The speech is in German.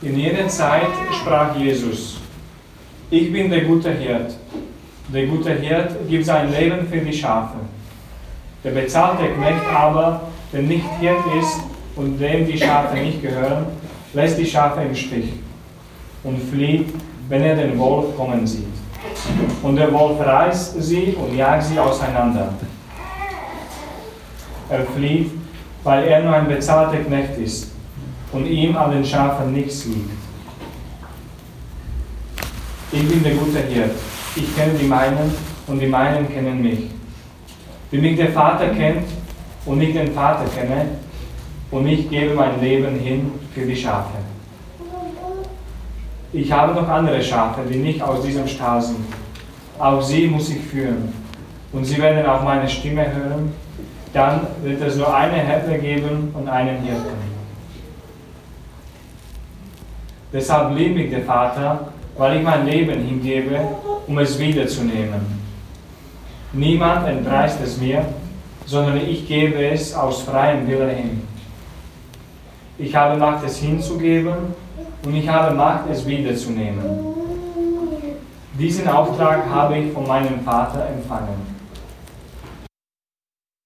In jener Zeit sprach Jesus, ich bin der gute Hirt. Der gute Hirt gibt sein Leben für die Schafe. Der bezahlte Knecht aber, der nicht Hirt ist und dem die Schafe nicht gehören, lässt die Schafe im Stich und flieht, wenn er den Wolf kommen sieht. Und der Wolf reißt sie und jagt sie auseinander. Er flieht, weil er nur ein bezahlter Knecht ist und ihm an den Schafen nichts liegt. Ich bin der gute Hirt. Ich kenne die meinen und die meinen kennen mich. Wie mich der Vater kennt und ich den Vater kenne, und ich gebe mein Leben hin für die Schafe. Ich habe noch andere Schafe, die nicht aus diesem Stall sind. Auch sie muss ich führen. Und sie werden auch meine Stimme hören. Dann wird es nur eine Herde geben und einen Hirten. Deshalb liebt mich der Vater, weil ich mein Leben hingebe, um es wiederzunehmen. Niemand entpreist es mir, sondern ich gebe es aus freiem Willen hin. Ich habe Macht, es hinzugeben und ich habe Macht, es wiederzunehmen. Diesen Auftrag habe ich von meinem Vater empfangen.